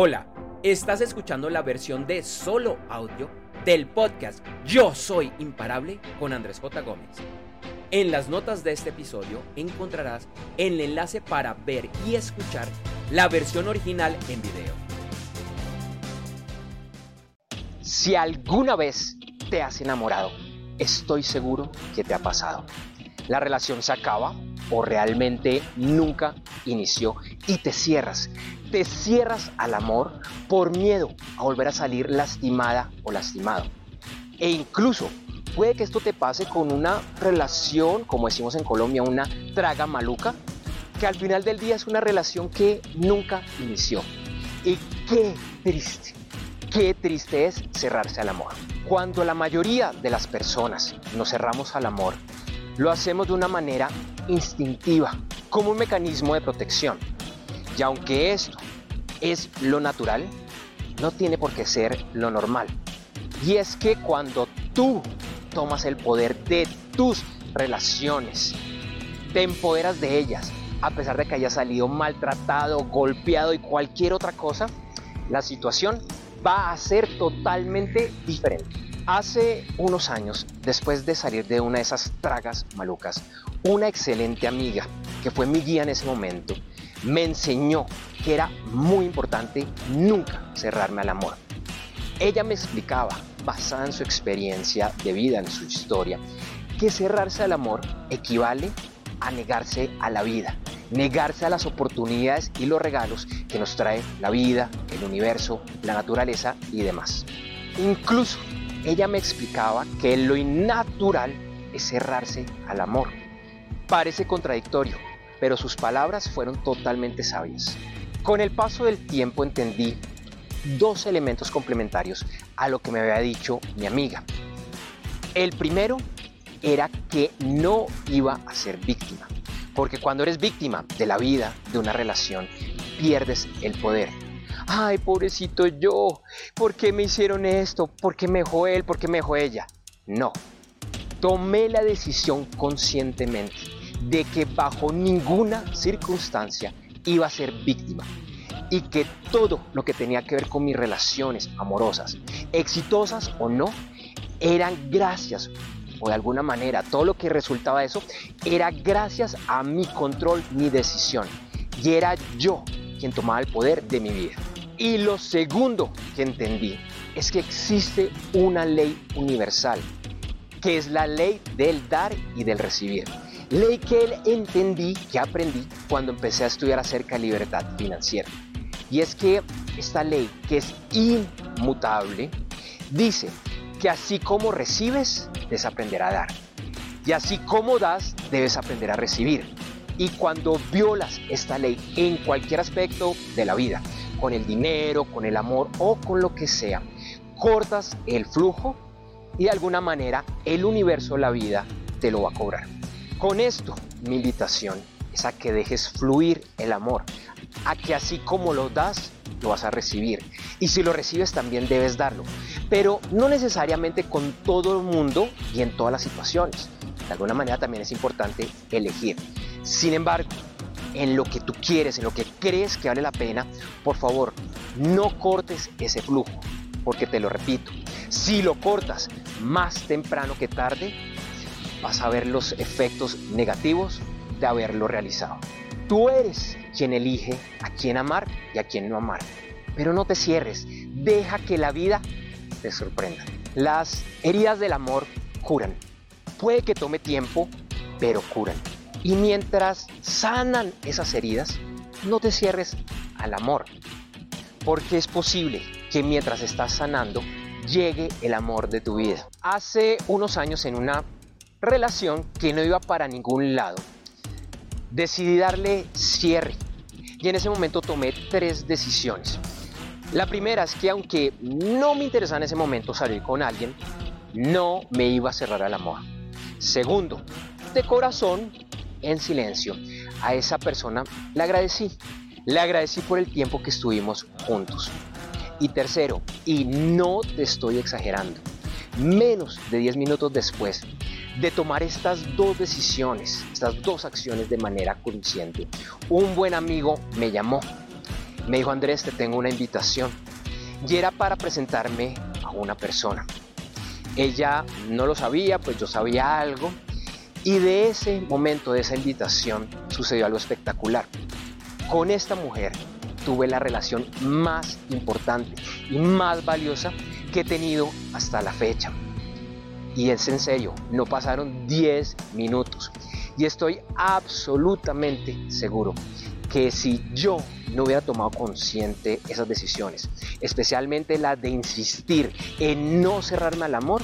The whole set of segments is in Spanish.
Hola, estás escuchando la versión de solo audio del podcast Yo Soy Imparable con Andrés J. Gómez. En las notas de este episodio encontrarás el enlace para ver y escuchar la versión original en video. Si alguna vez te has enamorado, estoy seguro que te ha pasado. La relación se acaba o realmente nunca inició y te cierras. Te cierras al amor por miedo a volver a salir lastimada o lastimado. E incluso puede que esto te pase con una relación, como decimos en Colombia, una traga maluca, que al final del día es una relación que nunca inició. Y qué triste, qué triste es cerrarse al amor. Cuando la mayoría de las personas nos cerramos al amor, lo hacemos de una manera instintiva, como un mecanismo de protección. Y aunque esto es lo natural, no tiene por qué ser lo normal. Y es que cuando tú tomas el poder de tus relaciones, te empoderas de ellas, a pesar de que hayas salido maltratado, golpeado y cualquier otra cosa, la situación va a ser totalmente diferente. Hace unos años, después de salir de una de esas tragas malucas, una excelente amiga, que fue mi guía en ese momento, me enseñó que era muy importante nunca cerrarme al amor. Ella me explicaba, basada en su experiencia de vida, en su historia, que cerrarse al amor equivale a negarse a la vida, negarse a las oportunidades y los regalos que nos trae la vida, el universo, la naturaleza y demás. Incluso ella me explicaba que lo innatural es cerrarse al amor. Parece contradictorio, pero sus palabras fueron totalmente sabias. Con el paso del tiempo entendí dos elementos complementarios a lo que me había dicho mi amiga. El primero era que no iba a ser víctima, porque cuando eres víctima de la vida, de una relación, pierdes el poder. Ay, pobrecito yo, ¿por qué me hicieron esto? ¿Por qué me dejó él? ¿Por qué me dejó ella? No, tomé la decisión conscientemente de que bajo ninguna circunstancia iba a ser víctima y que todo lo que tenía que ver con mis relaciones amorosas, exitosas o no, eran gracias o de alguna manera todo lo que resultaba de eso era gracias a mi control, mi decisión. Y era yo quien tomaba el poder de mi vida. Y lo segundo que entendí es que existe una ley universal, que es la ley del dar y del recibir. Ley que entendí, que aprendí cuando empecé a estudiar acerca de libertad financiera. Y es que esta ley, que es inmutable, dice que así como recibes, debes aprender a dar. Y así como das, debes aprender a recibir. Y cuando violas esta ley en cualquier aspecto de la vida, con el dinero, con el amor o con lo que sea, cortas el flujo y de alguna manera el universo, la vida, te lo va a cobrar. Con esto, mi invitación es a que dejes fluir el amor, a que así como lo das, lo vas a recibir. Y si lo recibes también debes darlo. Pero no necesariamente con todo el mundo y en todas las situaciones. De alguna manera también es importante elegir. Sin embargo, en lo que tú quieres, en lo que crees que vale la pena, por favor, no cortes ese flujo. Porque te lo repito, si lo cortas más temprano que tarde, vas a ver los efectos negativos de haberlo realizado. Tú eres quien elige a quién amar y a quién no amar. Pero no te cierres, deja que la vida te sorprenda. Las heridas del amor curan. Puede que tome tiempo, pero curan. Y mientras sanan esas heridas, no te cierres al amor. Porque es posible que mientras estás sanando, llegue el amor de tu vida. Hace unos años en una relación que no iba para ningún lado, decidí darle cierre y en ese momento tomé tres decisiones. La primera es que aunque no me interesaba en ese momento salir con alguien, no me iba a cerrar al amor. Segundo, de corazón, en silencio, a esa persona le agradecí. Le agradecí por el tiempo que estuvimos juntos. Y tercero, y no te estoy exagerando, menos de 10 minutos después de tomar estas dos decisiones, estas dos acciones de manera consciente. Un buen amigo me llamó, me dijo Andrés, te tengo una invitación y era para presentarme a una persona. Ella no lo sabía, pues yo sabía algo y de ese momento, de esa invitación, sucedió algo espectacular. Con esta mujer tuve la relación más importante y más valiosa que he tenido hasta la fecha. Y es en serio, no pasaron 10 minutos. Y estoy absolutamente seguro que si yo no hubiera tomado consciente esas decisiones, especialmente la de insistir en no cerrarme al amor,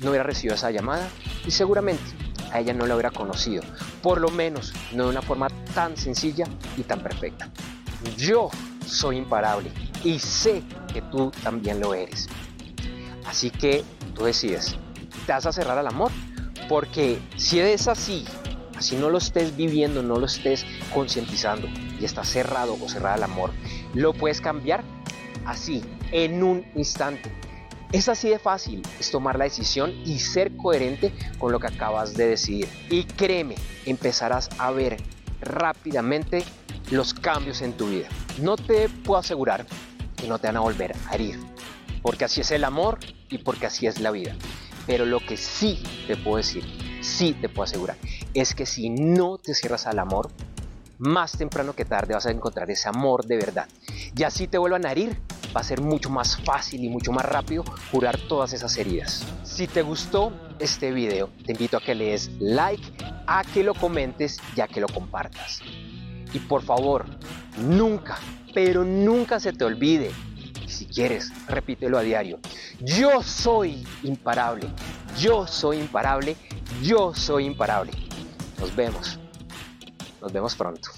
no hubiera recibido esa llamada y seguramente a ella no la hubiera conocido, por lo menos no de una forma tan sencilla y tan perfecta. Yo soy imparable y sé que tú también lo eres. Así que tú decides te vas a cerrar al amor. Porque si es así, así no lo estés viviendo, no lo estés concientizando y estás cerrado o cerrada al amor, lo puedes cambiar así, en un instante. Es así de fácil, es tomar la decisión y ser coherente con lo que acabas de decidir. Y créeme, empezarás a ver rápidamente los cambios en tu vida. No te puedo asegurar que no te van a volver a herir, porque así es el amor y porque así es la vida. Pero lo que sí te puedo decir, sí te puedo asegurar, es que si no te cierras al amor, más temprano que tarde vas a encontrar ese amor de verdad. Y así te vuelvan a herir, va a ser mucho más fácil y mucho más rápido curar todas esas heridas. Si te gustó este video, te invito a que le des like, a que lo comentes y a que lo compartas. Y por favor, nunca, pero nunca se te olvide si quieres, repítelo a diario. Yo soy imparable. Yo soy imparable. Yo soy imparable. Nos vemos. Nos vemos pronto.